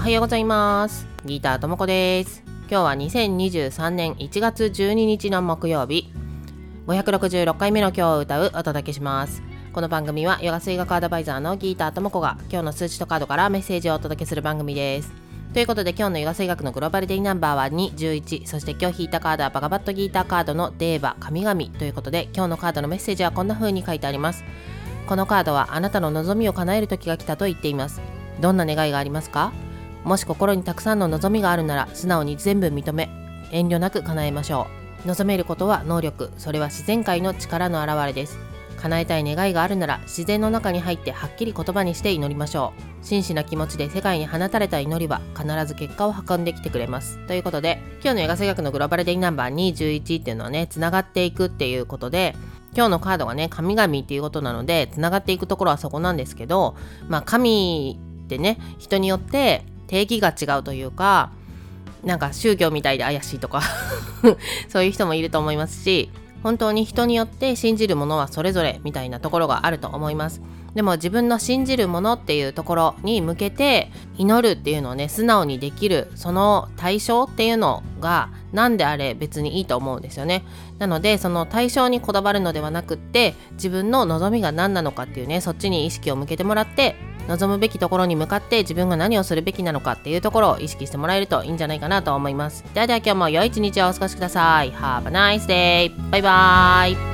おはようございます。ギターともこです。今日は2023年1月12日の木曜日。566回目の今日を歌うお届けします。この番組はヨガ水学アドバイザーのギーターともこが今日の数値とカードからメッセージをお届けする番組です。ということで今日のヨガ水学のグローバルデイナンバーは211そして今日引いたカードはバガバットギーターカードのデーバ神々ということで今日のカードのメッセージはこんな風に書いてあります。このカードはあなたの望みを叶える時が来たと言っています。どんな願いがありますか？もし心にたくさんの望みがあるなら素直に全部認め遠慮なく叶えましょう。望めることは能力それは自然界の力の表れです。叶えたい願いがあるなら自然の中に入ってはっきり言葉にして祈りましょう。真摯な気持ちで世界に放たれた祈りは必ず結果を運んできてくれます。ということで今日の映画声学のグローバルデイナンバー211っていうのはねつながっていくっていうことで今日のカードがね神々っていうことなのでつながっていくところはそこなんですけどまあ神ってね人によって定義が違うというかなんか宗教みたいで怪しいとか そういう人もいると思いますし本当に人によって信じるものはそれぞれみたいなところがあると思います。でも自分の信じるものっていうところに向けて祈るっていうのをね素直にできるその対象っていうのが何であれ別にいいと思うんですよね。なのでその対象にこだわるのではなくって自分の望みが何なのかっていうねそっちに意識を向けてもらって望むべきところに向かって自分が何をするべきなのかっていうところを意識してもらえるといいんじゃないかなと思います。ではでは今日も良い一日をお過ごしください。Have a nice day! バイバーイ